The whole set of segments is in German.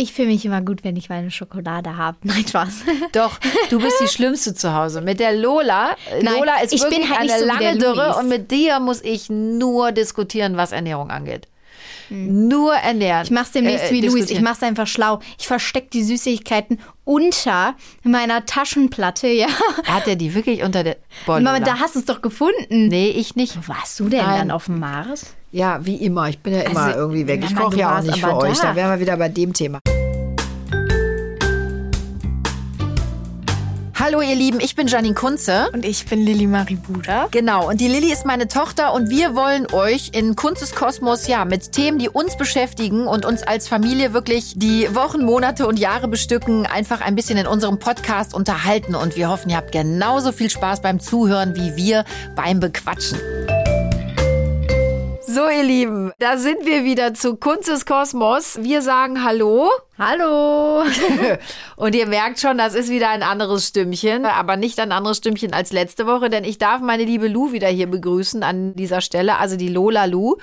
Ich fühle mich immer gut, wenn ich meine Schokolade habe. Nein, Spaß. Doch, du bist die Schlimmste zu Hause. Mit der Lola, Nein, Lola ist ich bin wirklich halt eine so lange Dürre und mit dir muss ich nur diskutieren, was Ernährung angeht. Nur ernähren. Hm. Ich mach's demnächst Äh, wie Luis. Ich mach's einfach schlau. Ich versteck die Süßigkeiten unter meiner Taschenplatte, ja. Hat er die wirklich unter der Boah, Mama, da hast du es doch gefunden. Nee, ich nicht. Wo warst du denn Nein. dann auf dem Mars? Ja, wie immer. Ich bin ja immer Also, irgendwie weg. Ich koche ja auch nicht für aber euch. da. Da wären wir wieder bei dem Thema. Hallo ihr Lieben, ich bin Janine Kunze. Und ich bin Lilly Marie Buda. Genau, und die Lilly ist meine Tochter und wir wollen euch in Kunzes Kosmos ja mit Themen, die uns beschäftigen und uns als Familie wirklich die Wochen, Monate und Jahre bestücken, einfach ein bisschen in unserem Podcast unterhalten. Und wir hoffen, ihr habt genauso viel Spaß beim Zuhören wie wir beim Bequatschen. So, ihr Lieben, da sind wir wieder zu Kunzes Kosmos. Wir sagen Hallo. Hallo. Und ihr merkt schon, das ist wieder ein anderes Stimmchen, aber nicht ein anderes Stimmchen als letzte Woche, denn ich darf meine liebe Lu wieder hier begrüßen an dieser Stelle, also die Lola Lu.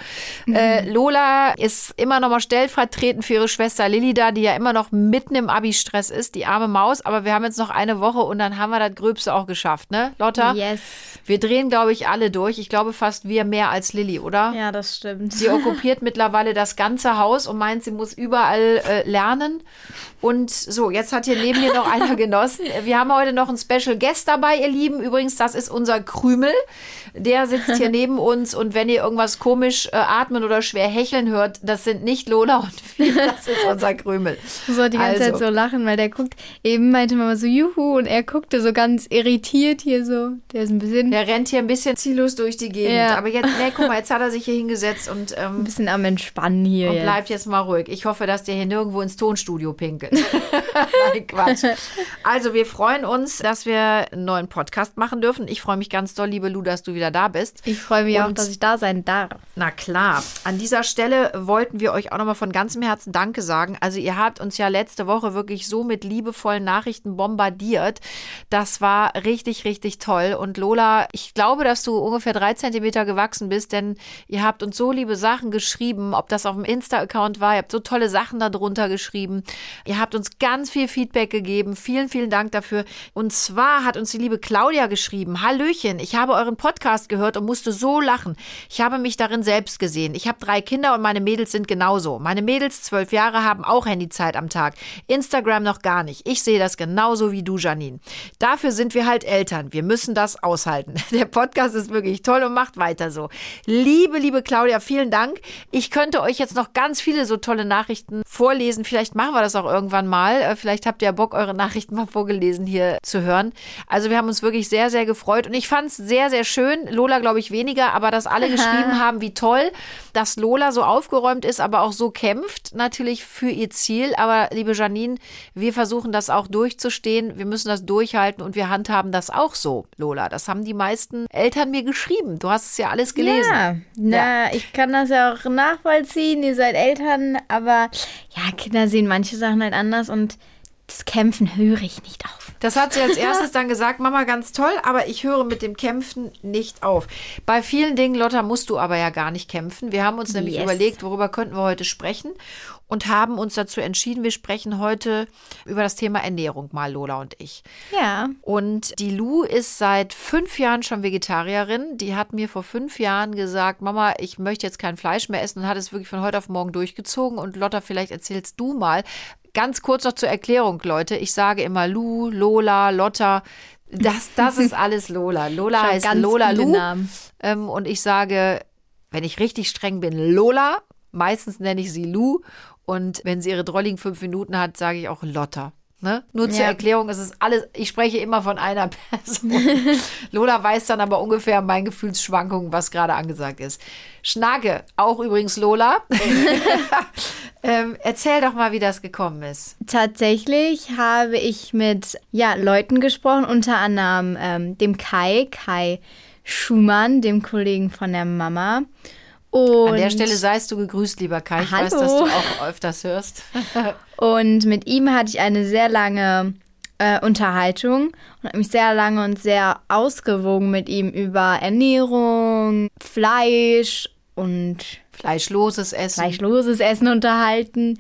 Äh, Lola ist immer noch mal stellvertretend für ihre Schwester Lilly da, die ja immer noch mitten im Abi-Stress ist, die arme Maus, aber wir haben jetzt noch eine Woche und dann haben wir das Gröbste auch geschafft, ne, Lotta? Yes. Wir drehen, glaube ich, alle durch. Ich glaube fast wir mehr als Lilly, oder? Ja, das stimmt. Sie okkupiert mittlerweile das ganze Haus und meint, sie muss überall äh, lernen. Und so, jetzt hat hier neben mir noch einer genossen. Wir haben heute noch einen Special Guest dabei, ihr Lieben. Übrigens, das ist unser Krümel. Der sitzt hier neben uns und wenn ihr irgendwas komisch äh, atmen oder schwer hecheln hört, das sind nicht Lola und wir, das ist unser Krümel. Auch die ganze Also. Zeit so lachen, weil der guckt, eben meinte Mama so, juhu, und er guckte so ganz irritiert hier so. Der ist ein bisschen, Der rennt hier ein bisschen ziellos durch die Gegend. Ja. Aber jetzt, ne, guck mal, jetzt hat er sich hier hingesetzt und ähm, ein bisschen am Entspannen hier Und jetzt. bleibt jetzt mal ruhig. Ich hoffe, dass der hier nirgendwo ins Tonstudio pinkelt. Nein, Quatsch. Also, wir freuen uns, dass wir einen neuen Podcast machen dürfen. Ich freue mich ganz doll, liebe Lu, dass du wieder da bist. Ich freue mich auch, Und- dass ich da sein darf. Na klar. An dieser Stelle wollten wir euch auch nochmal von ganzem Herzen Danke sagen. Also, ihr habt uns ja letzte Woche wirklich so mit liebevollen Nachrichten bombardiert. Das war richtig, richtig toll. Und Lola, ich glaube, dass du ungefähr drei Zentimeter gewachsen bist, denn ihr habt uns so liebe Sachen geschrieben, ob das auf dem Insta-Account war. Ihr habt so tolle Sachen darunter geschrieben. Ihr habt uns ganz viel Feedback gegeben. Vielen, vielen Dank dafür. Und zwar hat uns die liebe Claudia geschrieben. Hallöchen, ich habe euren Podcast gehört und musste so lachen. Ich habe mich darin selbst gesehen. Ich habe drei Kinder und meine Mädels sind genauso. Meine Mädels, zwölf Jahre, haben auch Handyzeit am Tag. Instagram noch gar nicht. Ich sehe das genauso wie du, Janine. Dafür sind wir halt Eltern. Wir müssen das aushalten. Der Podcast ist wirklich toll und macht weiter so. Liebe, liebe Claudia, vielen Dank. Ich könnte euch jetzt noch ganz viele so tolle Nachrichten vorlesen. Vielleicht machen wir das auch irgendwann mal. Äh, Vielleicht habt ihr ja Bock, eure Nachrichten mal vorgelesen hier zu hören. Also wir haben uns wirklich sehr, sehr gefreut. Und ich fand es sehr, sehr schön. Lola, glaube ich, weniger, aber dass alle geschrieben haben, wie toll, dass Lola so aufgeräumt ist, aber auch so kämpft natürlich für ihr Ziel. Aber liebe Janine, wir versuchen das auch durchzustehen. Wir müssen das durchhalten und wir handhaben das auch so, Lola. Das haben die meisten Eltern mir geschrieben. Du hast es ja alles gelesen. Ja, na, ich kann das ja auch nachvollziehen. Ihr seid Eltern, aber ja, Kinder sehen manche Sachen halt anders und das Kämpfen höre ich nicht auf. Das hat sie als erstes dann gesagt, Mama, ganz toll, aber ich höre mit dem Kämpfen nicht auf. Bei vielen Dingen, Lotta, musst du aber ja gar nicht kämpfen. Wir haben uns nämlich Yes. überlegt, worüber könnten wir heute sprechen und haben uns dazu entschieden, wir sprechen heute über das Thema Ernährung mal, Lola und ich. Ja. Und die Lu ist seit fünf Jahren schon Vegetarierin. Die hat mir vor fünf Jahren gesagt, Mama, ich möchte jetzt kein Fleisch mehr essen und hat es wirklich von heute auf morgen durchgezogen. Und Lotta, vielleicht erzählst du mal. Ganz kurz noch zur Erklärung, Leute. Ich sage immer Lu, Lola, Lotta. Das, das ist alles Lola. Lola Schon heißt Lola Lu. Ähm, und ich sage, wenn ich richtig streng bin, Lola. Meistens nenne ich sie Lu. Und wenn sie ihre drolligen fünf Minuten hat, sage ich auch Lotta. Ne? Nur zur Ja. Erklärung, es ist alles, ich spreche immer von einer Person. Lola weiß dann aber ungefähr mein Gefühlsschwankungen, was gerade angesagt ist. Schnacke, auch übrigens Lola. ähm, erzähl doch mal, wie das gekommen ist. Tatsächlich habe ich mit ja, Leuten gesprochen, unter anderem ähm, dem Kai, Kai Schumann, dem Kollegen von der Mama. Und, An der Stelle seist du gegrüßt, lieber Kai. Ich weiß, Hallo. dass du auch öfters hörst. und mit ihm hatte ich eine sehr lange äh, Unterhaltung und habe mich sehr lange und sehr ausgewogen mit ihm über Ernährung, Fleisch und Fleischloses Essen. fleischloses Essen unterhalten.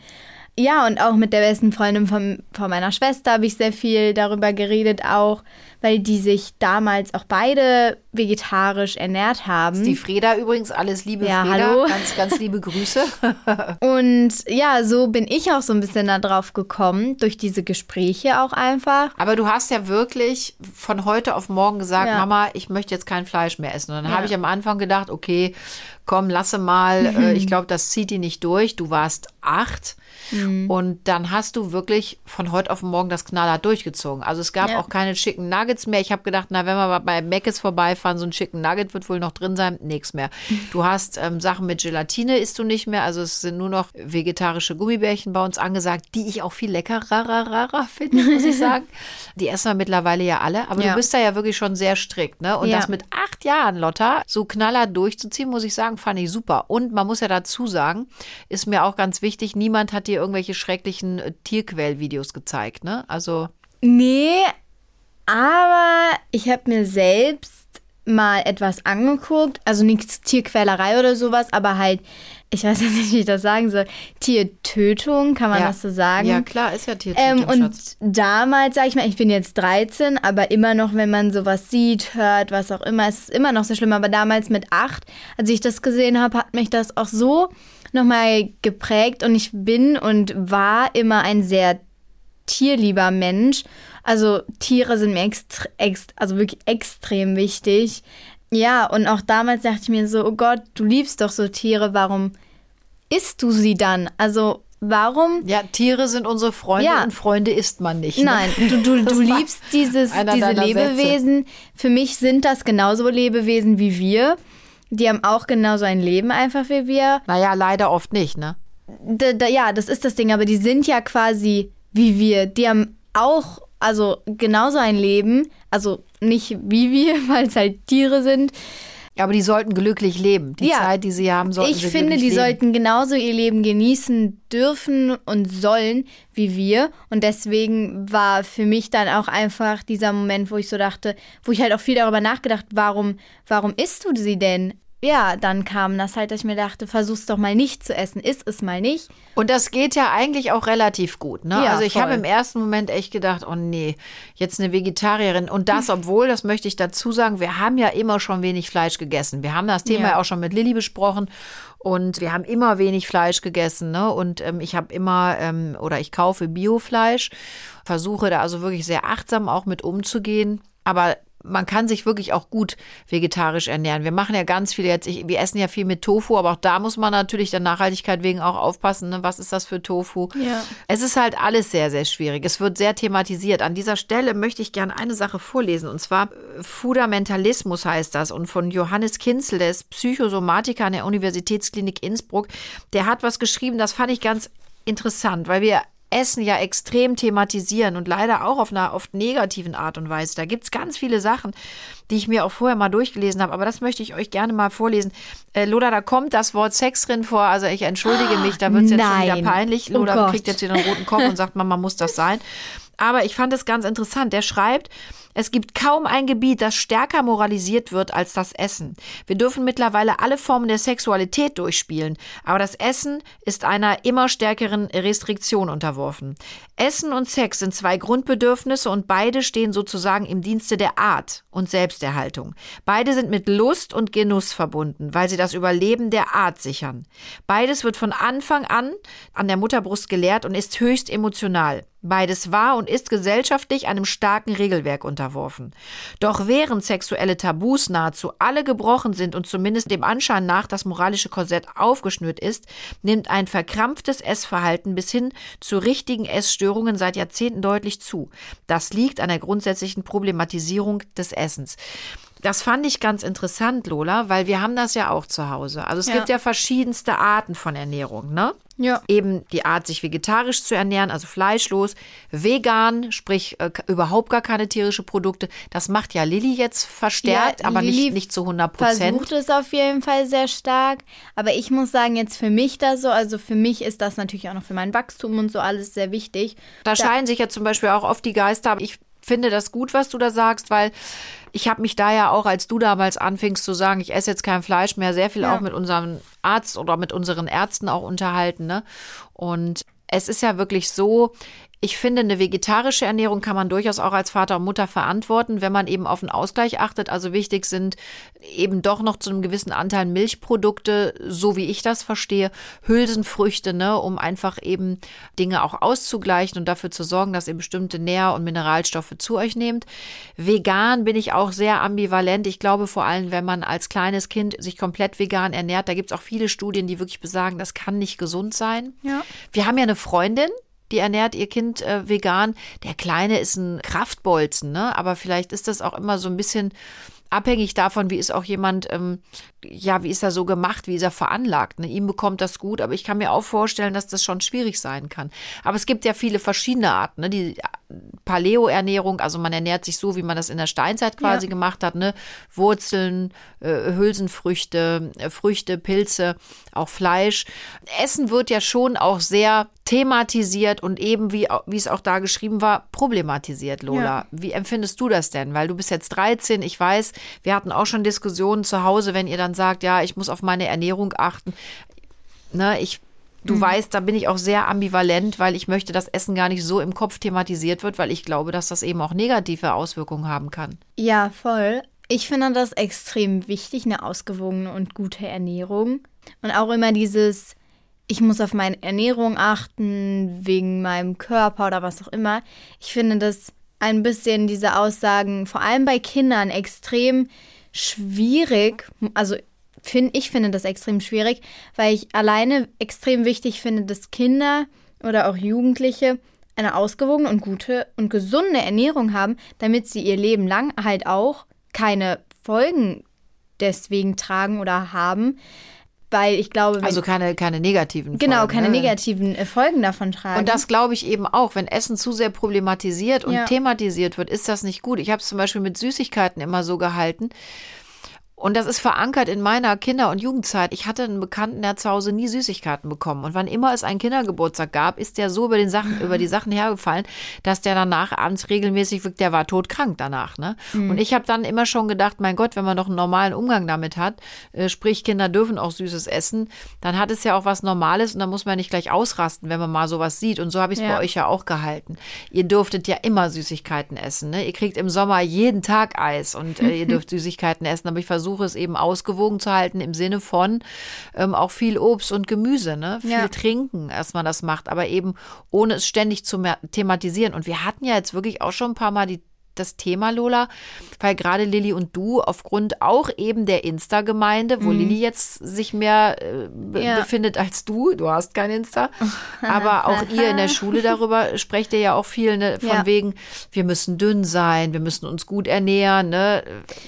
ja, und auch mit der besten Freundin von, von meiner Schwester habe ich sehr viel darüber geredet, auch weil die sich damals auch beide vegetarisch ernährt haben. Die Freda übrigens, alles liebe Ja, Freda. hallo. Ganz, ganz liebe Grüße. Und ja, so bin ich auch so ein bisschen darauf gekommen, durch diese Gespräche auch einfach. Aber du hast ja wirklich von heute auf morgen gesagt, Ja. Mama, ich möchte jetzt kein Fleisch mehr essen. Und dann Ja. habe ich am Anfang gedacht, okay, komm, lasse mal. Äh, ich glaube, das zieht die nicht durch. Du warst acht. Mhm. Und dann hast du wirklich von heute auf morgen das knallhart durchgezogen. Also es gab Ja. auch keine Chicken Nuggets mehr. Ich habe gedacht, na, wenn wir mal bei Mc's vorbeifahren, so ein Chicken Nugget wird wohl noch drin sein. Nichts mehr. Du hast ähm, Sachen mit Gelatine isst du nicht mehr. Also es sind nur noch vegetarische Gummibärchen bei uns angesagt, die ich auch viel leckerer finde, muss ich sagen. Die essen wir mittlerweile ja alle. Aber Ja. du bist da ja wirklich schon sehr strikt. Ne? Und Ja. das mit acht Jahren, Lotta, so knallhart durchzuziehen, muss ich sagen, fand ich super. Und man muss ja dazu sagen, ist mir auch ganz wichtig, niemand hat dir irgendwelche schrecklichen äh, Tierquellvideos gezeigt. Ne? Also Nee, aber ich habe mir selbst mal etwas angeguckt, also nichts Tierquälerei oder sowas, aber halt, ich weiß jetzt nicht, wie ich das sagen soll, Tiertötung, kann man ja. das so sagen? Ja, klar, ist ja Tiertötung, Ähm, und Schatz. damals, sag ich mal, ich bin jetzt 13, aber immer noch, wenn man sowas sieht, hört, was auch immer, es ist immer noch so schlimm. Aber damals mit 8, als ich das gesehen habe, hat mich das auch so nochmal geprägt. Und ich bin und war immer ein sehr tierlieber Mensch. Also Tiere sind mir extre ext also wirklich extrem wichtig. Ja, und auch damals dachte ich mir so, oh Gott, du liebst doch so Tiere, warum isst du sie dann? Also warum Ja, Tiere sind unsere Freunde Ja. und Freunde isst man nicht. Ne? Nein, du, du, du liebst dieses, diese Lebewesen. Für mich sind das genauso Lebewesen wie wir. Die haben auch genauso ein Leben einfach wie wir. Naja, leider oft nicht, ne? Da, da, ja, das ist das Ding, aber die sind ja quasi wie wir. Die haben auch, also genauso ein Leben. Also nicht wie wir, weil es halt Tiere sind. Aber die sollten glücklich leben. Die Ja. Zeit, die sie haben, sollten ich sie finde, glücklich die leben. sollten genauso ihr Leben genießen dürfen und sollen wie wir. Und deswegen war für mich dann auch einfach dieser Moment, wo ich so dachte, wo ich halt auch viel darüber nachgedacht, warum, warum isst du sie denn? Ja, dann kam das halt, dass ich mir dachte, versuch's doch mal nicht zu essen, iss es mal nicht. Und das geht ja eigentlich auch relativ gut. Ne? Ja, also ich habe im ersten Moment echt gedacht, oh nee, jetzt eine Vegetarierin. Und das, obwohl, das möchte ich dazu sagen, wir haben ja immer schon wenig Fleisch gegessen. Wir haben das Thema Ja. ja auch schon mit Lilly besprochen. Und wir haben immer wenig Fleisch gegessen. Ne? Und ähm, ich habe immer, ähm, oder ich kaufe Biofleisch, versuche da also wirklich sehr achtsam auch mit umzugehen. Aber man kann sich wirklich auch gut vegetarisch ernähren. Wir machen ja ganz viel jetzt, ich, wir essen ja viel mit Tofu, aber auch da muss man natürlich der Nachhaltigkeit wegen auch aufpassen, ne? was ist das für Tofu? Ja. Es ist halt alles sehr, sehr schwierig. Es wird sehr thematisiert. An dieser Stelle möchte ich gerne eine Sache vorlesen und zwar äh, Fundamentalismus heißt das und von Johannes Kinzel, der ist Psychosomatiker an der Universitätsklinik Innsbruck. Der hat was geschrieben, das fand ich ganz interessant, weil wir Essen ja extrem thematisieren und leider auch auf einer oft negativen Art und Weise. Da gibt es ganz viele Sachen, die ich mir auch vorher mal durchgelesen habe, aber das möchte ich euch gerne mal vorlesen. Äh, Lola, da kommt das Wort Sex drin vor, also ich entschuldige mich, da wird es jetzt schon wieder peinlich. Oh Lola Gott. kriegt jetzt wieder einen roten Kopf und sagt, Mama, muss das sein? Aber ich fand es ganz interessant. Der schreibt, es gibt kaum ein Gebiet, das stärker moralisiert wird als das Essen. Wir dürfen mittlerweile alle Formen der Sexualität durchspielen, aber das Essen ist einer immer stärkeren Restriktion unterworfen. Essen und Sex sind zwei Grundbedürfnisse und beide stehen sozusagen im Dienste der Art und Selbsterhaltung. Beide sind mit Lust und Genuss verbunden, weil sie das Überleben der Art sichern. Beides wird von Anfang an an der Mutterbrust gelehrt und ist höchst emotional. Beides war und ist gesellschaftlich einem starken Regelwerk unterworfen. Doch während sexuelle Tabus nahezu alle gebrochen sind und zumindest dem Anschein nach das moralische Korsett aufgeschnürt ist, nimmt ein verkrampftes Essverhalten bis hin zu richtigen Essstörungen seit Jahrzehnten deutlich zu. Das liegt an der grundsätzlichen Problematisierung des Essens. Das fand ich ganz interessant, Lola, weil wir haben das ja auch zu Hause. Also es Ja. gibt ja verschiedenste Arten von Ernährung, ne? Ja. Eben die Art, sich vegetarisch zu ernähren, also fleischlos, vegan, sprich äh, überhaupt gar keine tierische Produkte. Das macht ja Lilly jetzt verstärkt, Ja, aber Lilly nicht, nicht zu 100 Prozent. Versucht es auf jeden Fall sehr stark. Aber ich muss sagen, jetzt für mich da so, also für mich ist das natürlich auch noch für mein Wachstum und so alles sehr wichtig. Da scheiden sich ja zum Beispiel auch oft die Geister. Ich finde das gut, was du da sagst, weil ich habe mich da ja auch, als du damals anfingst zu sagen, ich esse jetzt kein Fleisch mehr, sehr viel Ja. auch mit unserem Arzt oder mit unseren Ärzten auch unterhalten. Ne? Und es ist ja wirklich so, ich finde, eine vegetarische Ernährung kann man durchaus auch als Vater und Mutter verantworten, wenn man eben auf einen Ausgleich achtet. Also wichtig sind eben doch noch zu einem gewissen Anteil Milchprodukte, so wie ich das verstehe, Hülsenfrüchte, ne, um einfach eben Dinge auch auszugleichen und dafür zu sorgen, dass ihr bestimmte Nähr- und Mineralstoffe zu euch nehmt. Vegan bin ich auch sehr ambivalent. Ich glaube vor allem, wenn man als kleines Kind sich komplett vegan ernährt, da gibt es auch viele Studien, die wirklich besagen, das kann nicht gesund sein. Ja. Wir haben ja eine Freundin, die ernährt ihr Kind äh, vegan. Der Kleine ist ein Kraftbolzen, ne? Aber vielleicht ist das auch immer so ein bisschen abhängig davon, wie ist auch jemand, ähm, ja, wie ist er so gemacht, wie ist er veranlagt. Ne? Ihm bekommt das gut, aber ich kann mir auch vorstellen, dass das schon schwierig sein kann. Aber es gibt ja viele verschiedene Arten. Ne? Die Paleo-Ernährung, also man ernährt sich so, wie man das in der Steinzeit quasi ja. gemacht hat, ne? Wurzeln, äh, Hülsenfrüchte, äh, Früchte, Pilze, auch Fleisch. Essen wird ja schon auch sehr thematisiert und eben, wie, wie es auch da geschrieben war, problematisiert, Lola. Ja. Wie empfindest du das denn? Weil du bist jetzt 13, ich weiß, wir hatten auch schon Diskussionen zu Hause, wenn ihr dann sagt, ja, ich muss auf meine Ernährung achten. Ne, ich Du mhm. weißt, da bin ich auch sehr ambivalent, weil ich möchte, dass Essen gar nicht so im Kopf thematisiert wird, weil ich glaube, dass das eben auch negative Auswirkungen haben kann. Ja, voll. Ich finde das extrem wichtig, eine ausgewogene und gute Ernährung. Und auch immer dieses, ich muss auf meine Ernährung achten, wegen meinem Körper oder was auch immer. Ich finde das ein bisschen diese Aussagen, vor allem bei Kindern, extrem schwierig. Also find, ich finde das extrem schwierig, weil ich alleine extrem wichtig finde, dass Kinder oder auch Jugendliche eine ausgewogene und gute und gesunde Ernährung haben, damit sie ihr Leben lang halt auch keine Folgen deswegen tragen oder haben. Weil ich glaube, also keine, keine negativen genau, Folgen. Genau, keine ne? negativen äh, Folgen davon tragen. Und das glaube ich eben auch. Wenn Essen zu sehr problematisiert und ja. thematisiert wird, ist das nicht gut. Ich habe es zum Beispiel mit Süßigkeiten immer so gehalten. Und das ist verankert in meiner Kinder- und Jugendzeit. Ich hatte einen Bekannten, der zu Hause nie Süßigkeiten bekommen. Und wann immer es einen Kindergeburtstag gab, ist der so über, den Sachen, über die Sachen hergefallen, dass der danach abends regelmäßig, der war todkrank danach. Ne? Mhm. Und ich habe dann immer schon gedacht, mein Gott, wenn man noch einen normalen Umgang damit hat, äh, sprich Kinder dürfen auch Süßes essen, dann hat es ja auch was Normales und dann muss man nicht gleich ausrasten, wenn man mal sowas sieht. Und so habe ich es ja. bei euch ja auch gehalten. Ihr durftet ja immer Süßigkeiten essen. Ne? Ihr kriegt im Sommer jeden Tag Eis und äh, ihr dürft Süßigkeiten essen. Aber ich versuche versuche es eben ausgewogen zu halten im Sinne von ähm, auch viel Obst und Gemüse, ne? Viel ja. trinken, dass man das macht, aber eben ohne es ständig zu thematisieren. Und wir hatten ja jetzt wirklich auch schon ein paar Mal die das Thema, Lola, weil gerade Lilly und du aufgrund auch eben der Insta-Gemeinde, wo mhm. Lilly jetzt sich mehr äh, ja. befindet als du, du hast kein Insta, aber auch ihr in der Schule darüber sprecht ihr ja auch viel, ne, von ja. wegen, wir müssen dünn sein, wir müssen uns gut ernähren, ne?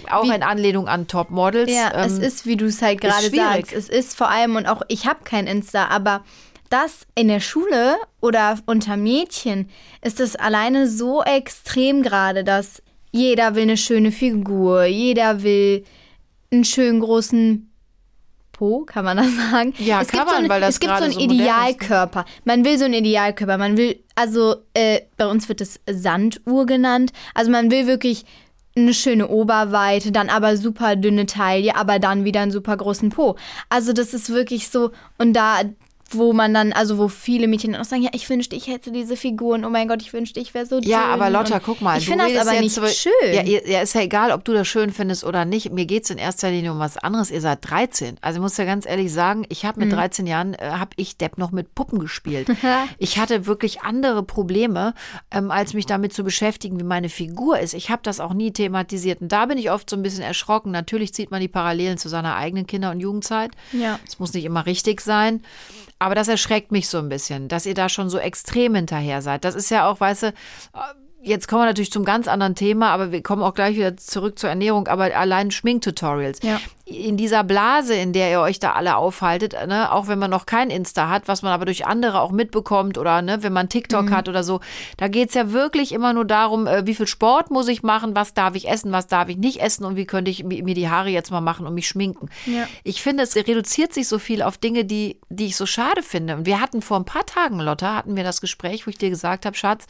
auch wie, in Anlehnung an Topmodels. Ja, ähm, es ist, wie du es halt gerade sagst, es ist vor allem, und auch ich habe kein Insta, aber das in der Schule oder unter Mädchen ist es alleine so extrem gerade, dass jeder will eine schöne Figur, jeder will einen schönen großen Po, kann man das sagen? Ja, es kann man, so eine, weil das Es gibt so einen so Idealkörper. Man will so einen Idealkörper. Man will, also äh, bei uns wird es Sanduhr genannt. Also man will wirklich eine schöne Oberweite, dann aber super dünne Taille, aber dann wieder einen super großen Po. Also das ist wirklich so, und da, wo man dann, also wo viele Mädchen auch sagen, ja, ich wünschte, ich hätte diese Figuren, oh mein Gott, ich wünschte, ich wäre so dünn. Ja, aber Lotta, guck mal. Ich finde das aber nicht so, schön. Ja, ja, ist ja egal, ob du das schön findest oder nicht. Mir geht es in erster Linie um was anderes. Ihr seid 13. Also ich muss ja ganz ehrlich sagen, ich habe mit mhm. 13 Jahren, äh, habe ich Depp noch mit Puppen gespielt. ich hatte wirklich andere Probleme, ähm, als mich damit zu beschäftigen, wie meine Figur ist. Ich habe das auch nie thematisiert. Und da bin ich oft so ein bisschen erschrocken. Natürlich zieht man die Parallelen zu seiner eigenen Kinder- und Jugendzeit. Ja. Es muss nicht immer richtig sein. Aber das erschreckt mich so ein bisschen, dass ihr da schon so extrem hinterher seid. Das ist ja auch, weißt du, jetzt kommen wir natürlich zum ganz anderen Thema, aber wir kommen auch gleich wieder zurück zur Ernährung, aber allein Schminktutorials. Ja. In dieser Blase, in der ihr euch da alle aufhaltet, ne, auch wenn man noch kein Insta hat, was man aber durch andere auch mitbekommt oder ne, wenn man TikTok mhm. hat oder so, da geht's ja wirklich immer nur darum, äh, wie viel Sport muss ich machen, was darf ich essen, was darf ich nicht essen und wie könnte ich mir die Haare jetzt mal machen und mich schminken. Ja. Ich finde, es reduziert sich so viel auf Dinge, die, die ich so schade finde. Und wir hatten vor ein paar Tagen, Lotta, hatten wir das Gespräch, wo ich dir gesagt habe, Schatz,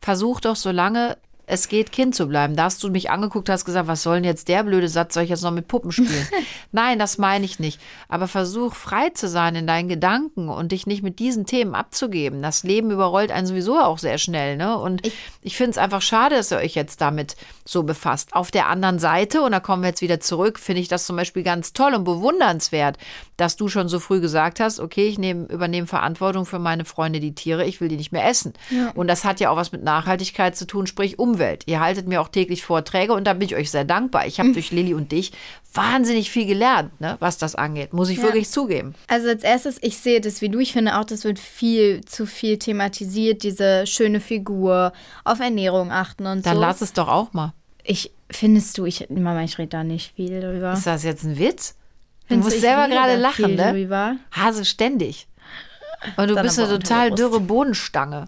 versuch doch so lange es geht, Kind zu bleiben. Da hast du mich angeguckt, hast gesagt, was soll denn jetzt der blöde Satz, soll ich jetzt noch mit Puppen spielen? Nein, das meine ich nicht. Aber versuch frei zu sein in deinen Gedanken und dich nicht mit diesen Themen abzugeben. Das Leben überrollt einen sowieso auch sehr schnell. Ne? Und ich, ich finde es einfach schade, dass ihr euch jetzt damit so befasst. Auf der anderen Seite, und da kommen wir jetzt wieder zurück, finde ich das zum Beispiel ganz toll und bewundernswert, dass du schon so früh gesagt hast, okay, ich nehm, übernehme Verantwortung für meine Freunde, die Tiere, ich will die nicht mehr essen. Ja. Und das hat ja auch was mit Nachhaltigkeit zu tun, sprich Umwelt. Ihr haltet mir auch täglich Vorträge und da bin ich euch sehr dankbar. Ich habe mhm. durch Lilly und dich wahnsinnig viel gelernt, ne, was das angeht, muss ich ja. wirklich zugeben. Also als erstes, ich sehe das wie du, ich finde auch, das wird viel zu viel thematisiert, diese schöne Figur, auf Ernährung achten und Dann so. Dann lass es doch auch mal. Ich, findest du, ich, Mama, ich rede da nicht viel drüber. Ist das jetzt ein Witz? Du musst selber gerade lachen, ne? Drüber. Hase ständig. Und du bist eine total dürre Bodenstange.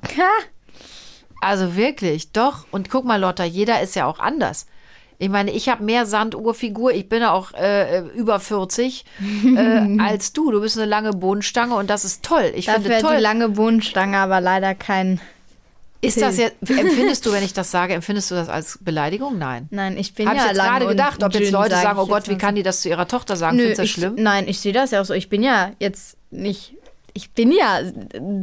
Also wirklich, doch. Und guck mal, Lotta, jeder ist ja auch anders. Ich meine, ich habe mehr Sanduhrfigur, ich bin auch äh, über 40 äh, als du. Du bist eine lange Bodenstange und das ist toll. Ich Dafür finde toll. die lange Bodenstange, aber leider kein. Ist das jetzt, empfindest du, wenn ich das sage, empfindest du das als Beleidigung? Nein. Nein, ich bin Hab ja ich jetzt gerade gedacht, ob jetzt Leute sagen, oh Gott, wie kann die das zu ihrer Tochter sagen? Findest du das schlimm? Nein, ich sehe das ja auch so. Ich bin ja jetzt nicht ich bin ja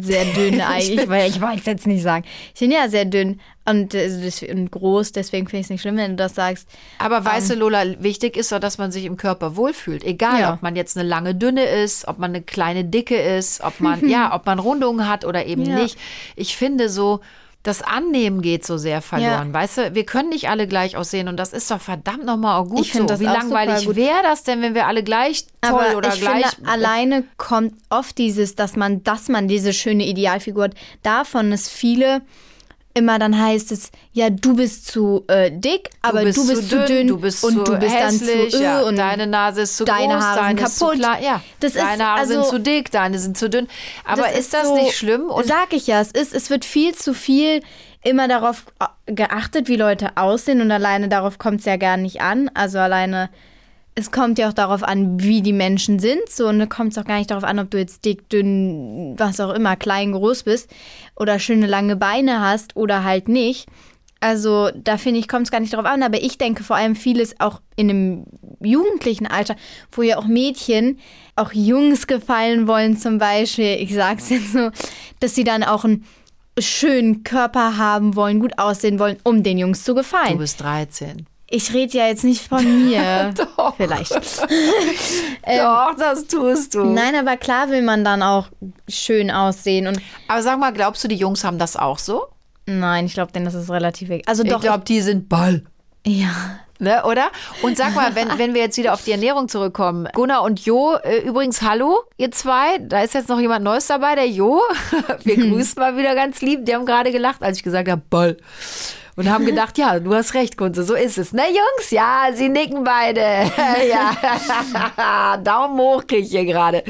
sehr dünn eigentlich, weil ich wollte es jetzt nicht sagen. Ich bin ja sehr dünn und, äh, und groß, deswegen finde ich es nicht schlimm, wenn du das sagst. Aber weißt du, ähm, Lola, wichtig ist doch, dass man sich im Körper wohlfühlt. Egal, ja. ob man jetzt eine lange dünne ist, ob man eine kleine dicke ist, ob man, ja, ob man Rundungen hat oder eben ja. nicht. Ich finde so, das Annehmen geht so sehr verloren. Ja. Weißt du, wir können nicht alle gleich aussehen und das ist doch verdammt nochmal auch gut ich so. Das Wie langweilig wäre das denn, wenn wir alle gleich toll Aber oder ich gleich. Finde, alleine kommt oft dieses, dass man, dass man diese schöne Idealfigur hat. Davon ist viele immer dann heißt es, ja, du bist zu äh, dick, aber du bist, du bist zu, dünn, dünn, du bist und du bist hässlich, dann zu ja, und deine Nase ist zu deine groß, Haare deine sind kaputt. Klar, ja, das deine ist, Haare also, sind zu dick, deine sind zu dünn. Aber ist, ist, das so, nicht schlimm? Und sag ich ja, es ist, es wird viel zu viel immer darauf äh, geachtet, wie Leute aussehen und alleine darauf kommt es ja gar nicht an. Also alleine es kommt ja auch darauf an, wie die Menschen sind. So, und da kommt es auch gar nicht darauf an, ob du jetzt dick, dünn, was auch immer, klein, groß bist oder schöne lange Beine hast oder halt nicht. Also da finde ich, kommt es gar nicht darauf an. Aber ich denke vor allem vieles auch in einem jugendlichen Alter, wo ja auch Mädchen, auch Jungs gefallen wollen zum Beispiel, ich sag's jetzt so, dass sie dann auch einen schönen Körper haben wollen, gut aussehen wollen, um den Jungs zu gefallen. Du bist 13. Ich rede ja jetzt nicht von mir. Doch. Vielleicht. ähm, Doch, das tust du. Nein, aber klar will man dann auch schön aussehen. Und aber sag mal, glaubst du, die Jungs haben das auch so? Nein, ich glaube, denen das ist relativ weg. Also ich doch. Ich glaube, die sind Ball. Ja. Ne, oder? Und sag mal, wenn, wenn wir jetzt wieder auf die Ernährung zurückkommen. Gunnar und Jo, äh, übrigens, hallo, ihr zwei. Da ist jetzt noch jemand Neues dabei, der Jo. Wir grüßen mal wieder ganz lieb. Die haben gerade gelacht, als ich gesagt habe, Ball und haben gedacht, ja, du hast recht, Kunze, so ist es. Ne, Jungs? Ja, sie nicken beide. ja, Daumen hoch kriege ich hier gerade.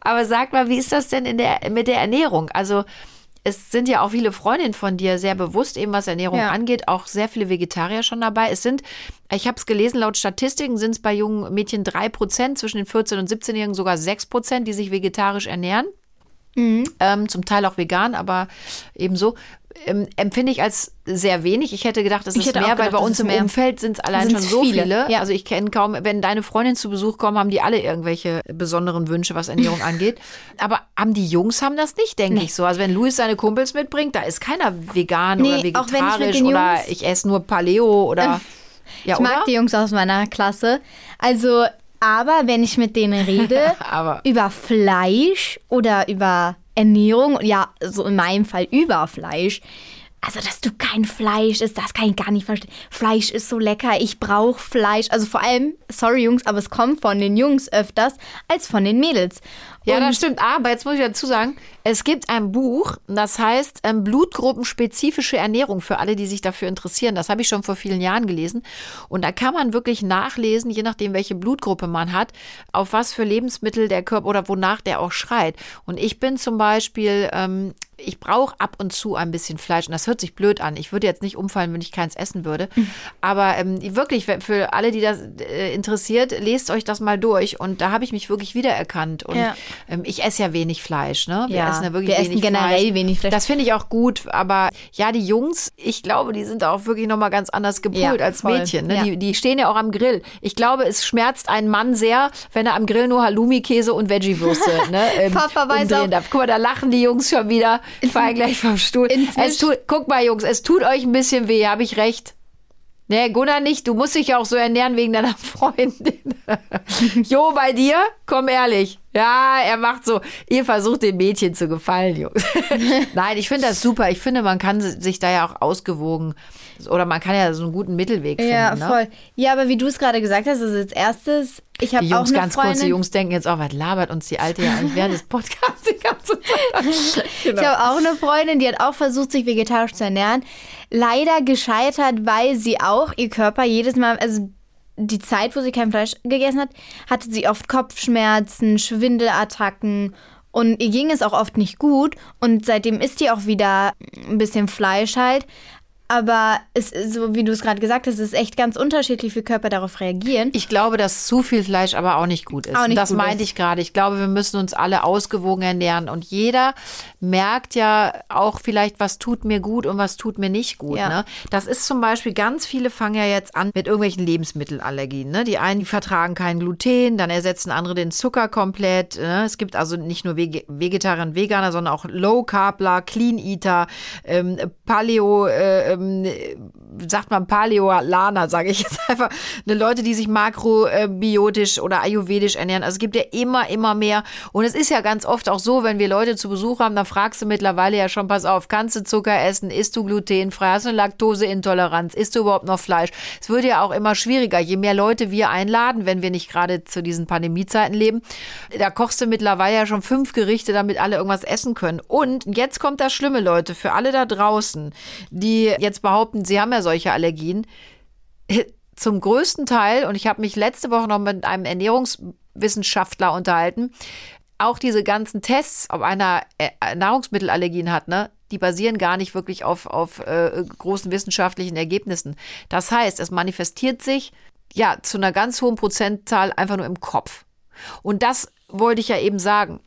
Aber sag mal, wie ist das denn in der, mit der Ernährung? Also, es sind ja auch viele Freundinnen von dir sehr bewusst, eben was Ernährung ja. angeht, auch sehr viele Vegetarier schon dabei. Es sind, ich habe es gelesen, laut Statistiken sind es bei jungen Mädchen drei Prozent, zwischen den 14- und 17-Jährigen sogar sechs Prozent, die sich vegetarisch ernähren. Mhm. Ähm, zum Teil auch vegan, aber ebenso empfinde ich als sehr wenig. Ich hätte gedacht, es ist mehr, gedacht, weil bei uns im mehr. Umfeld sind es allein sind's schon so viele. viele. Ja. Also ich kenne kaum, wenn deine Freundin zu Besuch kommen, haben die alle irgendwelche besonderen Wünsche, was Ernährung angeht. Aber haben die Jungs haben das nicht, denke nee. ich so. Also wenn Luis seine Kumpels mitbringt, da ist keiner vegan nee, oder vegetarisch ich oder ich esse nur Paleo oder. ja, ich oder? mag die Jungs aus meiner Klasse. Also aber wenn ich mit denen rede über Fleisch oder über Ernährung, ja, so in meinem Fall über Fleisch, also, dass du kein Fleisch isst, das kann ich gar nicht verstehen. Fleisch ist so lecker, ich brauche Fleisch. Also vor allem, sorry Jungs, aber es kommt von den Jungs öfters als von den Mädels. Ja, das stimmt. Aber jetzt muss ich dazu sagen, es gibt ein Buch, das heißt ähm, Blutgruppenspezifische Ernährung für alle, die sich dafür interessieren. Das habe ich schon vor vielen Jahren gelesen. Und da kann man wirklich nachlesen, je nachdem, welche Blutgruppe man hat, auf was für Lebensmittel der Körper oder wonach der auch schreit. Und ich bin zum Beispiel ähm, ich brauche ab und zu ein bisschen Fleisch. Und das hört sich blöd an. Ich würde jetzt nicht umfallen, wenn ich keins essen würde. Aber ähm, wirklich, für alle, die das äh, interessiert, lest euch das mal durch. Und da habe ich mich wirklich wiedererkannt. Und Ja. Ähm, ich esse ja wenig Fleisch. Ne? Wir Ja, essen ja wirklich wir essen wenig generell Fleisch. wenig Fleisch. Das finde ich auch gut. Aber ja, die Jungs, ich glaube, die sind auch wirklich nochmal ganz anders gepolt Ja, als voll. Mädchen. Ne? Ja. Die, die stehen ja auch am Grill. Ich glaube, es schmerzt einen Mann sehr, wenn er am Grill nur Halloumi-Käse und Veggie-Würste ne, ähm, Papa weiß auch- darf. Guck mal, da lachen die Jungs schon wieder. Ich fahre gleich vom Stuhl. Inzwischen- Es tut, guck mal, Jungs, es tut euch ein bisschen weh, habe ich recht. Nee, Gunnar nicht. Du musst dich ja auch so ernähren wegen deiner Freundin. jo, bei dir? Komm ehrlich. Ja, er macht so. Ihr versucht dem Mädchen zu gefallen, Jungs. Nein, ich finde das super. Ich finde, man kann sich da ja auch ausgewogen oder man kann ja so einen guten Mittelweg finden. Ja, ne? voll. Ja, aber wie du es gerade gesagt hast, also als erstes, ich habe Die auch Jungs, eine ganz Freundin. kurz, die Jungs denken jetzt auch, was labert uns die Alte ja eigentlich während des Podcasts die ganze Zeit. Genau. Ich habe auch eine Freundin, die hat auch versucht, sich vegetarisch zu ernähren. Leider gescheitert, weil sie auch ihr Körper jedes Mal, also die Zeit, wo sie kein Fleisch gegessen hat, hatte sie oft Kopfschmerzen, Schwindelattacken und ihr ging es auch oft nicht gut. Und seitdem isst die auch wieder ein bisschen Fleisch halt. Aber es ist so, wie du es gerade gesagt hast, es ist echt ganz unterschiedlich, wie Körper darauf reagieren. Ich glaube, dass zu viel Fleisch aber auch nicht gut ist. Auch nicht Und das gut meinte ist. ich gerade. Ich glaube, wir müssen uns alle ausgewogen ernähren. Und jeder merkt ja auch vielleicht, was tut mir gut und was tut mir nicht gut. Ja. Ne? Das ist zum Beispiel, ganz viele fangen ja jetzt an mit irgendwelchen Lebensmittelallergien. Ne? Die einen die vertragen kein Gluten, dann ersetzen andere den Zucker komplett. Ne? Es gibt also nicht nur Vege Vegetarier und Veganer, sondern auch Low Carbler, Clean Eater, ähm, Paleo, äh, ähm, sagt man Paleolaner, sage ich jetzt einfach. Ne, Leute, die sich makrobiotisch oder ayurvedisch ernähren. Also es gibt ja immer, immer mehr. Und es ist ja ganz oft auch so, wenn wir Leute zu Besuch haben, dann fragst du mittlerweile ja schon, pass auf, kannst du Zucker essen? Isst du glutenfrei? Hast du eine Laktoseintoleranz? Isst du überhaupt noch Fleisch? Es wird ja auch immer schwieriger, je mehr Leute wir einladen, wenn wir nicht gerade zu diesen Pandemiezeiten leben. Da kochst du mittlerweile ja schon fünf Gerichte, damit alle irgendwas essen können. Und jetzt kommt das Schlimme, Leute, für alle da draußen, die jetzt behaupten, sie haben ja solche Allergien zum größten Teil, und ich habe mich letzte Woche noch mit einem Ernährungswissenschaftler unterhalten, auch diese ganzen Tests, ob einer äh, Nahrungsmittelallergien hat, ne, die basieren gar nicht wirklich auf, auf äh, großen wissenschaftlichen Ergebnissen. Das heißt, es manifestiert sich ja zu einer ganz hohen Prozentzahl einfach nur im Kopf. Und das wollte ich ja eben sagen.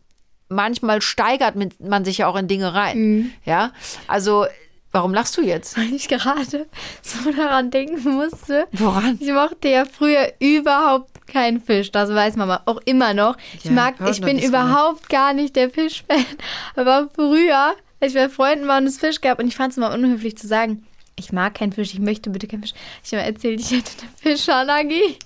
Manchmal steigert man sich ja auch in Dinge rein. Ja, also warum lachst du jetzt? weil ich gerade so daran denken musste. Woran? Ich mochte ja früher überhaupt keinen Fisch. Das weiß Mama auch immer noch. Ich Ja, mag, ich bin überhaupt gar nicht der Fischfan. Aber früher, als ich bei Freunden war und es Fisch gab und ich fand es immer unhöflich zu sagen, ich mag keinen Fisch, ich möchte bitte keinen Fisch. Ich habe erzählt, ich hätte eine Fischallergie.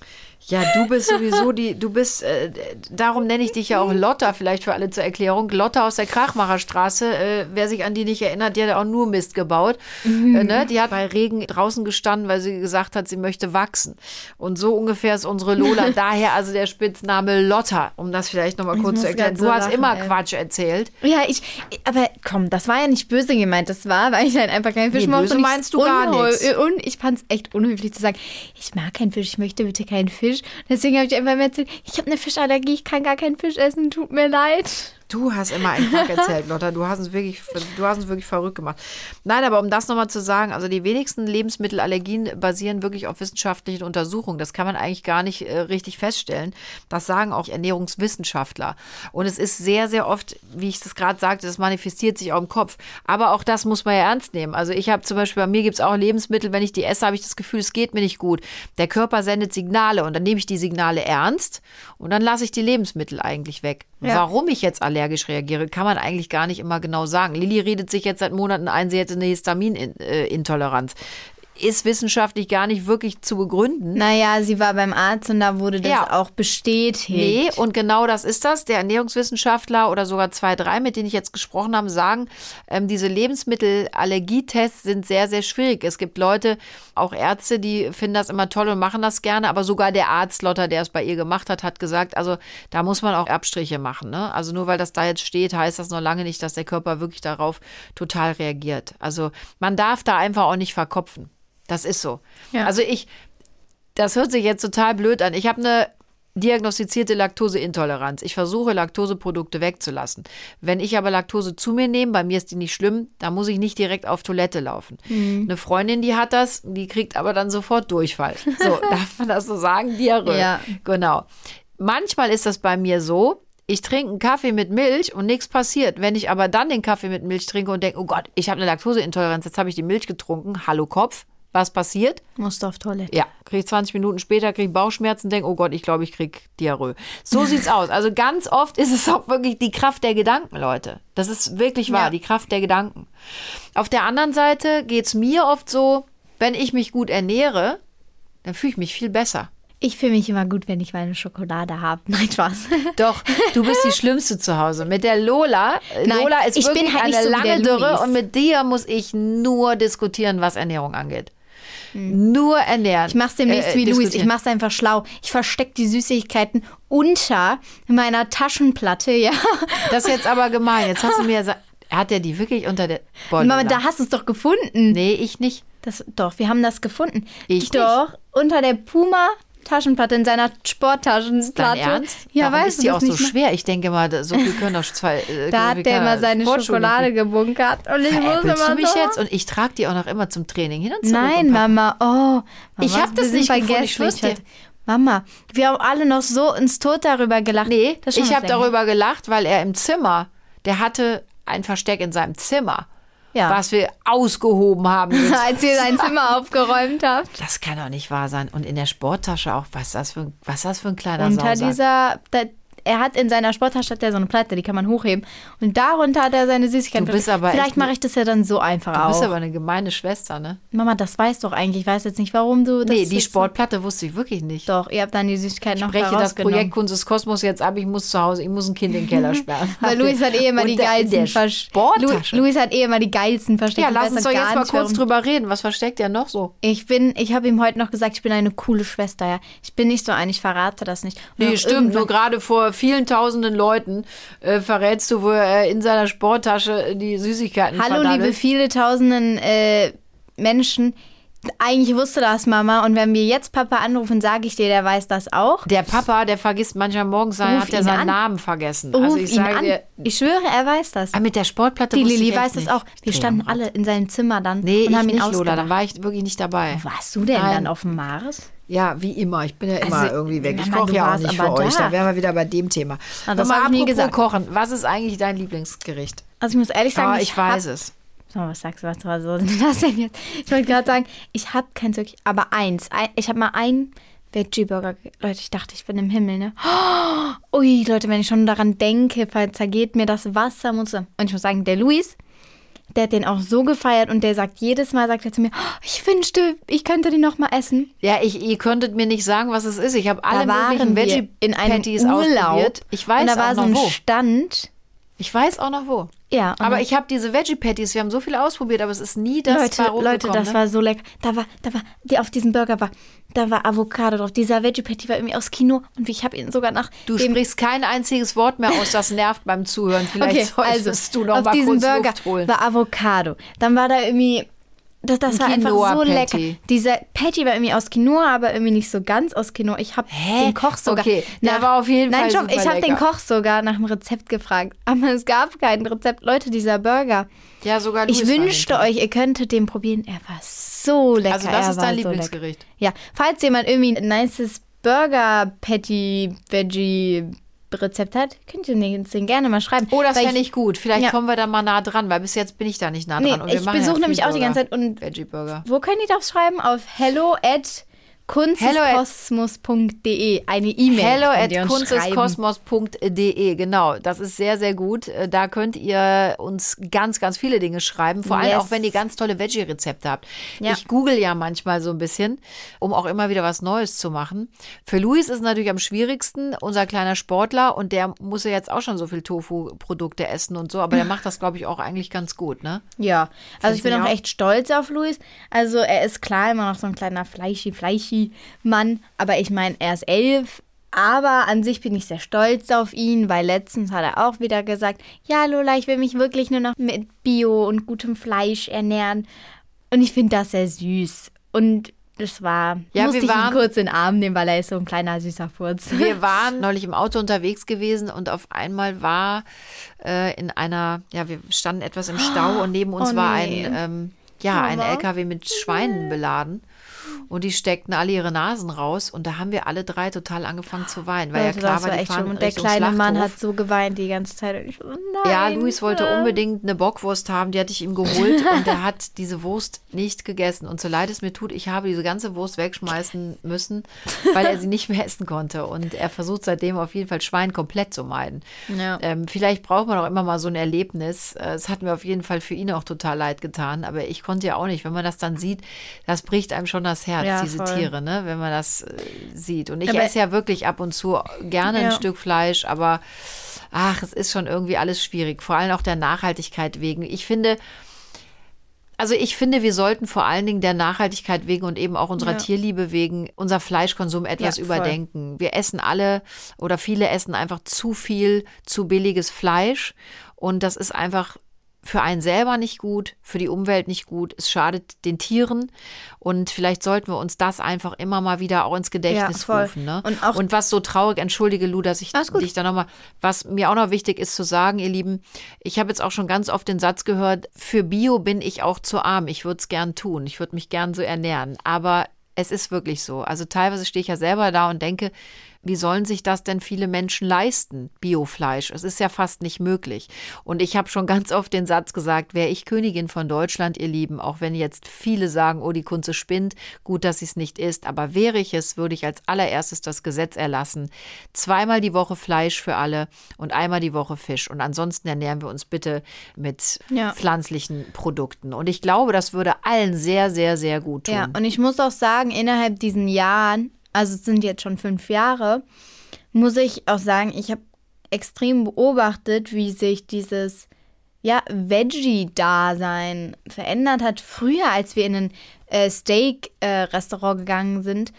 Ja, du bist sowieso die, du bist, äh, darum nenne ich dich ja auch Lotta, vielleicht für alle zur Erklärung. Lotta aus der Krachmacherstraße, äh, wer sich an die nicht erinnert, die hat ja auch nur Mist gebaut. Äh, ne? Die hat bei Regen draußen gestanden, weil sie gesagt hat, sie möchte wachsen. Und so ungefähr ist unsere Lola. Daher also der Spitzname Lotta, um das vielleicht nochmal kurz zu erklären. Du so hast lachen, immer ey. Quatsch erzählt. Ja, ich, aber komm, das war ja nicht böse gemeint. Das war, weil ich halt einfach keinen Fisch Nee, mochte. böse meinst du gar nix. Und ich fand es echt unhöflich zu sagen, ich mag keinen Fisch, ich möchte bitte keinen Fisch. Deswegen habe ich einfach mal erzählt, ich habe eine Fischallergie, ich kann gar keinen Fisch essen, tut mir leid. Du hast immer einen Quack erzählt, Lotta. Du hast uns wirklich, du hast uns wirklich verrückt gemacht. Nein, aber um das nochmal zu sagen, also die wenigsten Lebensmittelallergien basieren wirklich auf wissenschaftlichen Untersuchungen. Das kann man eigentlich gar nicht äh, richtig feststellen. Das sagen auch Ernährungswissenschaftler. Und es ist sehr, sehr oft, wie ich das gerade sagte, das manifestiert sich auch im Kopf. Aber auch das muss man ja ernst nehmen. Also ich habe zum Beispiel, bei mir gibt es auch Lebensmittel, wenn ich die esse, habe ich das Gefühl, es geht mir nicht gut. Der Körper sendet Signale und dann nehme ich die Signale ernst und dann lasse ich die Lebensmittel eigentlich weg. Ja. Warum ich jetzt allergisch reagiere, kann man eigentlich gar nicht immer genau sagen. Lilly redet sich jetzt seit Monaten ein, sie hätte eine Histaminintoleranz. Ist wissenschaftlich gar nicht wirklich zu begründen. Naja, sie war beim Arzt und da wurde das Ja. auch bestätigt. Nee, und genau das ist das. Der Ernährungswissenschaftler oder sogar zwei, drei, mit denen ich jetzt gesprochen habe, sagen, ähm, diese Lebensmittelallergietests sind sehr, sehr schwierig. Es gibt Leute, auch Ärzte, die finden das immer toll und machen das gerne, aber sogar der Arzt, Lotta, der es bei ihr gemacht hat, hat gesagt, also da muss man auch Abstriche machen. Ne? Also nur weil das da jetzt steht, heißt das noch lange nicht, dass der Körper wirklich darauf total reagiert. Also man darf da einfach auch nicht verkopfen. Das ist so. Ja. Also ich, das hört sich jetzt total blöd an. Ich habe eine diagnostizierte Laktoseintoleranz. Ich versuche, Laktoseprodukte wegzulassen. Wenn ich aber Laktose zu mir nehme, bei mir ist die nicht schlimm, da muss ich nicht direkt auf Toilette laufen. Eine Freundin, die hat das, die kriegt aber dann sofort Durchfall. So, darf man das so sagen? Diarrhoe. Ja. Genau. Manchmal ist das bei mir so, ich trinke einen Kaffee mit Milch und nichts passiert. Wenn ich aber dann den Kaffee mit Milch trinke und denke, oh Gott, ich habe eine Laktoseintoleranz, jetzt habe ich die Milch getrunken, hallo Kopf, was passiert? Musst auf Toilette. Ja, kriege ich 20 Minuten später, kriege Bauchschmerzen, denke, oh Gott, ich glaube, ich kriege Diarrhoe. So sieht's aus. Also ganz oft ist es auch wirklich die Kraft der Gedanken, Leute. Das ist wirklich wahr, Ja. die Kraft der Gedanken. Auf der anderen Seite geht's mir oft so, wenn ich mich gut ernähre, dann fühle ich mich viel besser. Ich fühle mich immer gut, wenn ich meine Schokolade habe. Nein, Spaß. Doch, du bist die Schlimmste zu Hause. Mit der Lola, Nein, Lola ist ich bin wirklich halt eine so lange Dürre und mit dir muss ich nur diskutieren, was Ernährung angeht. Nur ernähren. Hm. Ich mach's demnächst Äh, wie Luis. Ich mach's einfach schlau. Ich versteck die Süßigkeiten unter meiner Taschenplatte, ja. Das ist jetzt aber gemein. Jetzt hast du mir gesagt, hat er die wirklich unter der Boah, Mama, da hast du es doch gefunden. Nee, ich nicht. Das, doch, wir haben das gefunden. Ich doch, unter der Puma Taschenplatte in seiner Sporttaschenplatte. Dein Ernst? Ja, Warum weißt ist die auch so mal? schwer? Ich denke mal, da- so viel können doch zwei. Äh, Da hat der immer er seine Schokolade gebunkert und ich muss immer du mich so. jetzt? Und ich trage die auch noch immer zum Training hin und zurück. Nein, und Mama, oh. Mama, Ich hab das nicht dir. Mama, wir haben alle noch so ins Tod darüber gelacht. Nee, Das ich habe darüber gelacht, weil er im Zimmer, der hatte ein Versteck in seinem Zimmer, Ja. was wir ausgehoben haben. Als ihr sein Zimmer aufgeräumt habt. Das kann doch nicht wahr sein. Und in der Sporttasche auch. Was ist das für, ein- was ist das für ein kleiner Unter Sausack? dieser, da, er hat in seiner Sporttasche hat er so eine Platte, die kann man hochheben. Und darunter hat er seine Süßigkeiten. Du bist aber Vielleicht mache ich das ja dann so einfach Du auch. bist aber eine gemeine Schwester, ne? Mama, das weiß doch eigentlich. Ich weiß jetzt nicht, warum du das Nee, die Sportplatte wusste ich wirklich nicht. Doch, ihr habt dann die Süßigkeiten noch breche da das. Projekt Kunst des Kosmos jetzt ab, ich muss zu Hause, ich muss ein Kind in den Keller sperren. Weil Luis hat eh immer die geilsten. Lu Luis hat eh immer die geilsten Verstecke. ja, Ich lass uns doch jetzt mal kurz warum. drüber reden. Was versteckt er noch so? Ich bin, ich habe ihm heute noch gesagt, ich bin eine coole Schwester, ja. Ich bin nicht so eine, ich verrate das nicht. Und Nee, stimmt. Nur gerade vor vielen tausenden Leuten äh, verrätst du, wo er in seiner Sporttasche die Süßigkeiten Hallo, verdaddelt. liebe viele tausenden äh, Menschen. Eigentlich wusste das Mama und wenn wir jetzt Papa anrufen, sage ich dir, der weiß das auch. Der Papa, der vergisst manchmal morgens, sein, Ruf hat er seinen an. Namen vergessen. Ruf also ich ihn sage an. dir, ich schwöre, er weiß das. ah, mit der Sportplatte Die Lilly ich weiß nicht. auch. Wir Dreh standen Rad. alle in seinem Zimmer dann Nee, und ich haben ihn nicht, Lola. Dann war ich wirklich nicht dabei. Wo warst du denn Nein. dann auf dem Mars? Ja, wie immer. Ich bin ja immer Also, irgendwie weg. Ich Mama, koche ja auch nicht für aber euch. da. Da wären wir wieder bei dem Thema. Ah, das ich nie apropos gesagt. Kochen. Was ist eigentlich dein Lieblingsgericht? Also ich muss ehrlich sagen, Ah, ich, weiß hab, es. So, was sagst du, was war so das denn jetzt? Ich wollte gerade sagen, ich habe kein Zeug, aber eins. Ein, ich habe mal einen Veggie-Burger. ge- Leute, ich dachte, ich bin im Himmel, ne? Oh, ui, Leute, wenn ich schon daran denke, zergeht mir das Wasser. Und ich muss sagen, der Luis, der hat den auch so gefeiert und der sagt jedes Mal, sagt er zu mir, oh, ich wünschte, ich könnte den noch mal essen. Ja, ich, ihr könntet mir nicht sagen, was es ist. Ich habe alle möglichen waren wir in einem Urlaub. ausprobiert. Ich weiß und da war so ein wo. Stand. Ich weiß auch noch wo. Ja, Aber ich habe diese Veggie-Patties, wir haben so viel ausprobiert, aber es ist nie das Leute, bei Leute, das ne? war so lecker. Da war, da war, die auf diesem Burger war, da war Avocado drauf. Dieser Veggie Patty war irgendwie aus Kino und ich habe ihn sogar nach Du sprichst kein einziges Wort mehr aus, das nervt beim Zuhören. Vielleicht okay, also solltest du noch auf mal diesem kurz Burger Luft holen. war Avocado. Dann war da irgendwie das, das war einfach so lecker. Dieser Patty war irgendwie aus Quinoa, aber irgendwie nicht so ganz aus Quinoa. Ich habe den Koch sogar. Okay, der war auf jeden nein, Fall super ich habe den. Koch sogar nach dem Rezept gefragt, aber es gab kein Rezept. Leute, dieser Burger. Ja, sogar Ich Luis war wünschte euch, ihr könntet den probieren. Er war so lecker. Also das er ist dein so. Lieblingsgericht. Ja, falls jemand irgendwie ein nices Burger Patty Veggie Rezept hat, könnt ihr uns den gerne mal schreiben. Oh, das fände ich gut. Vielleicht Ja. kommen wir da mal nah dran, weil bis jetzt bin ich da nicht nah Nee, dran. Wir ich besuche ja nämlich auch die ganze. Zeit und Veggie Burger. wo können die das schreiben? Auf hello at kunstkosmos.de. Eine E-Mail. Hello at kunsteskosmos.de, genau. Das ist sehr, sehr gut. Äh, Da könnt ihr uns ganz, ganz viele Dinge schreiben. Vor allem Yes. auch, wenn ihr ganz tolle Veggie-Rezepte habt. Ja. Ich google ja manchmal so ein bisschen, um auch immer wieder was Neues zu machen. Für Luis ist es natürlich am schwierigsten, unser kleiner Sportler, und der muss ja jetzt auch schon so viel Tofu-Produkte essen und so, aber der macht das, glaube ich, auch eigentlich ganz gut, ne? Ja, also ich bin auch echt stolz auf Luis. Also er ist klar immer noch so ein kleiner fleischi, Mann, aber ich meine, er ist elf. Aber an sich bin ich sehr stolz auf ihn, weil letztens hat er auch wieder gesagt, ja Lola, ich will mich wirklich nur noch mit Bio und gutem Fleisch ernähren. Und ich finde das sehr süß. Und Das war, Ja, musste wir ich ihn waren- kurz in den Arm nehmen, weil er ist so ein kleiner süßer Furz. Wir waren neulich im Auto unterwegs gewesen und auf einmal war äh, in einer, ja, wir standen etwas im Stau und neben uns Oh, war nee. ein, ähm, ja, ein. LKW mit Schweinen beladen. Und die steckten alle ihre Nasen raus und da haben wir alle drei total angefangen zu weinen, weil ja Leute, klar das war, war die fahren. Und der kleine Mann hat so geweint die ganze Zeit. Und ich nein. Ja, Luis wollte unbedingt eine Bockwurst haben, die hatte ich ihm geholt und er hat diese Wurst nicht gegessen. Und so leid es mir tut, ich habe diese ganze Wurst wegschmeißen müssen, weil er sie nicht mehr essen konnte. Und er versucht seitdem auf jeden Fall Schwein komplett zu meiden. Ja. Ähm, vielleicht braucht man auch immer mal so ein Erlebnis. Äh, Es hat mir auf jeden Fall für ihn auch total leid getan, aber ich konnte ja auch nicht. Wenn man das dann sieht, das bricht einem schon das Herz, Ja, diese voll. Tiere, ne? wenn man das äh, sieht. Und ich Aber- esse ja wirklich ab und zu gerne ein Ja. Stück Fleisch, aber ach, es ist schon irgendwie alles schwierig, vor allem auch der Nachhaltigkeit wegen. Ich finde, also ich finde, wir sollten vor allen Dingen der Nachhaltigkeit wegen und eben auch unserer Ja. Tierliebe wegen unser Fleischkonsum etwas Ja, überdenken. Wir essen alle oder viele essen einfach zu viel, zu billiges Fleisch und das ist einfach für einen selber nicht gut, für die Umwelt nicht gut. Es schadet den Tieren und vielleicht sollten wir uns das einfach immer mal wieder auch ins Gedächtnis Ja, rufen. Ne? Und und was so traurig, entschuldige Lu, dass ich dich da nochmal, was mir auch noch wichtig ist zu sagen, ihr Lieben, ich habe jetzt auch schon ganz oft den Satz gehört, für Bio bin ich auch zu arm. Ich würde es gern tun. Ich würde mich gern so ernähren. Aber es ist wirklich so. Also teilweise stehe ich ja selber da und denke, wie sollen sich das denn viele Menschen leisten, Biofleisch? Es ist ja fast nicht möglich. Und ich habe schon ganz oft den Satz gesagt, wäre ich Königin von Deutschland, ihr Lieben, auch wenn jetzt viele sagen, oh, die Kunze spinnt, gut, dass sie es nicht ist, aber wäre ich es, würde ich als allererstes das Gesetz erlassen. Zweimal die Woche Fleisch für alle und einmal die Woche Fisch. Und ansonsten ernähren wir uns bitte mit Ja. pflanzlichen Produkten. Und ich glaube, das würde allen sehr, sehr, sehr gut tun. Ja, und ich muss auch sagen, innerhalb diesen Jahren, also es sind jetzt schon fünf Jahre, muss ich auch sagen, ich habe extrem beobachtet, wie sich dieses ja, Veggie-Dasein verändert hat. Früher, als wir in ein äh, Steak-Restaurant gegangen sind,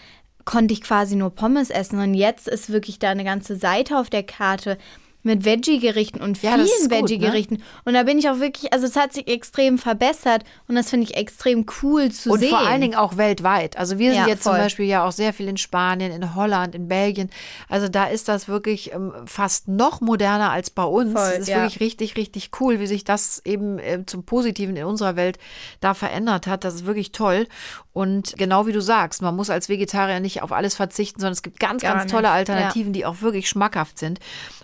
konnte ich quasi nur Pommes essen. Und jetzt ist wirklich da eine ganze Seite auf der Karte mit Veggie-Gerichten und Ja, vielen das ne? Veggie-Gerichten. Und da bin ich auch wirklich, also es hat sich extrem verbessert und das finde ich extrem cool zu Und sehen. vor allen Dingen auch weltweit. Also wir sind Ja, jetzt zum voll. Beispiel ja auch sehr viel in Spanien, in Holland, in Belgien. Also da ist das wirklich ähm, fast noch moderner als bei uns. Voll, Es ist ja. wirklich richtig, richtig cool, wie sich das eben äh, zum Positiven in unserer Welt da verändert hat. Das ist wirklich toll. Und genau wie du sagst, man muss als Vegetarier nicht auf alles verzichten, sondern es gibt ganz, Gar ganz tolle nicht, Alternativen, die auch wirklich schmackhaft sind.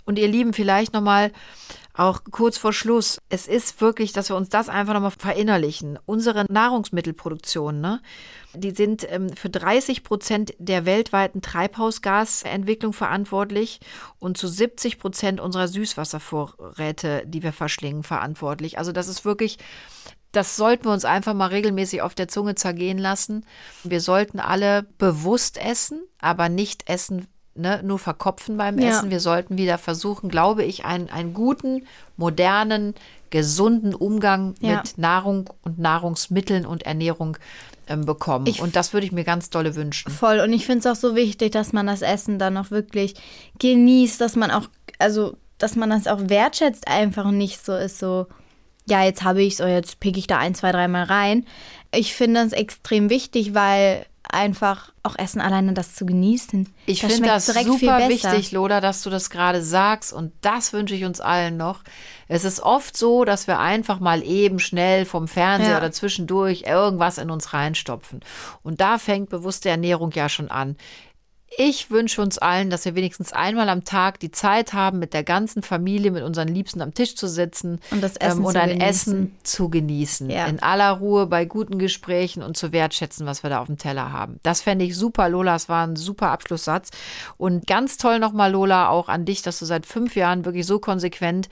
Und ihr Lieben, vielleicht nochmal auch kurz vor Schluss. Es ist wirklich, dass wir uns das einfach nochmal verinnerlichen. Unsere Nahrungsmittelproduktion, ne? Die sind ähm, für 30 Prozent der weltweiten Treibhausgasentwicklung verantwortlich und zu 70 Prozent unserer Süßwasservorräte, die wir verschlingen, verantwortlich. Also das ist wirklich das sollten wir uns einfach mal regelmäßig auf der Zunge zergehen lassen. Wir sollten alle bewusst essen, aber nicht essen, ne, nur verkopfen beim Ja. Essen. Wir sollten wieder versuchen, glaube ich, einen, einen guten, modernen, gesunden Umgang Ja. mit Nahrung und Nahrungsmitteln und Ernährung ähm, bekommen. Ich- und das würde ich mir ganz dolle wünschen. Voll. Und ich finde es auch so wichtig, dass man das Essen dann auch wirklich genießt, dass man auch, also, dass man das auch wertschätzt einfach und nicht so ist, so, ja, jetzt habe ich es, oder jetzt pick ich da ein, zwei, dreimal rein. Ich finde das extrem wichtig, weil einfach auch Essen alleine das zu genießen. Ich das finde das direkt super viel besser. wichtig, Loda, dass du das gerade sagst und das wünsche ich uns allen noch. Es ist oft so, dass wir einfach mal eben schnell vom Fernseher Ja. oder zwischendurch irgendwas in uns reinstopfen. Und da fängt bewusste Ernährung ja schon an. Ich wünsche uns allen, dass wir wenigstens einmal am Tag die Zeit haben, mit der ganzen Familie, mit unseren Liebsten am Tisch zu sitzen Und das Essen ähm, und zu ein genießen. Essen zu genießen. Ja. In aller Ruhe, bei guten Gesprächen und zu wertschätzen, was wir da auf dem Teller haben. Das fände ich super, Lola. Es war ein super Abschlusssatz. Und ganz toll nochmal, Lola, auch an dich, dass du seit fünf Jahren wirklich so konsequent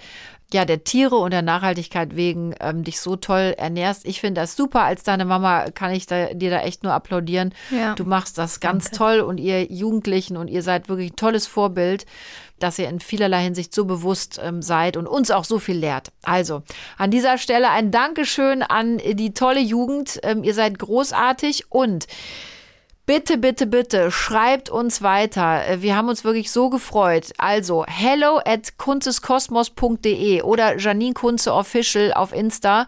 ja, der Tiere und der Nachhaltigkeit wegen ähm, dich so toll ernährst. Ich finde das super. Als deine Mama kann ich da, dir da echt nur applaudieren. Ja. Du machst das ganz toll und ihr Jugendlichen und ihr seid wirklich ein tolles Vorbild, dass ihr in vielerlei Hinsicht so bewusst ähm, seid und uns auch so viel lehrt. Also an dieser Stelle ein Dankeschön an die tolle Jugend. Ähm, ihr seid großartig und Bitte, bitte, bitte, schreibt uns weiter. Äh, Wir haben uns wirklich so gefreut. Also, hello at kunzeskosmos.de oder Janine Kunze Official auf Insta.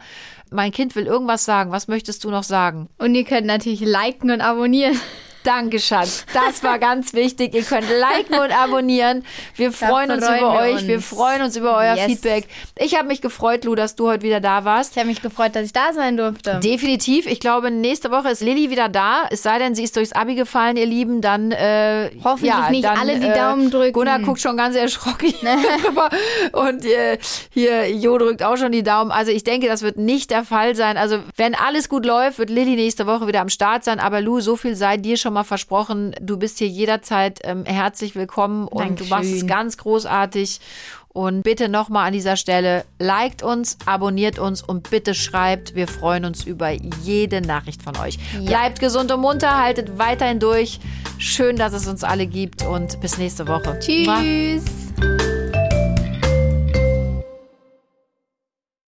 Mein Kind will irgendwas sagen. Was möchtest du noch sagen? Und ihr könnt natürlich liken und abonnieren. Danke, Schatz. Das war ganz wichtig. Ihr könnt liken und abonnieren. Wir freuen uns über wir euch. Wir uns. freuen uns über euer Yes. Feedback. Ich habe mich gefreut, Lu, dass du heute wieder da warst. Ich habe mich gefreut, dass ich da sein durfte. Definitiv. Ich glaube, nächste Woche ist Lilly wieder da. Es sei denn, sie ist durchs Abi gefallen, ihr Lieben. Dann äh, Hoffentlich ja, nicht dann, alle die äh, Daumen drücken. Gunnar guckt schon ganz erschrocken rüber. Und äh, hier Jo drückt auch schon die Daumen. Also ich denke, das wird nicht der Fall sein. Also wenn alles gut läuft, wird Lilly nächste Woche wieder am Start sein. Aber Lu, so viel sei dir schon mal versprochen. Du bist hier jederzeit ähm, herzlich willkommen und du machst es Dankeschön. ganz großartig. Und bitte nochmal an dieser Stelle, liked uns, abonniert uns und bitte schreibt. Wir freuen uns über jede Nachricht von euch. Bleibt gesund und munter, haltet weiterhin durch. Schön, dass es uns alle gibt und bis nächste Woche. Mua. Tschüss.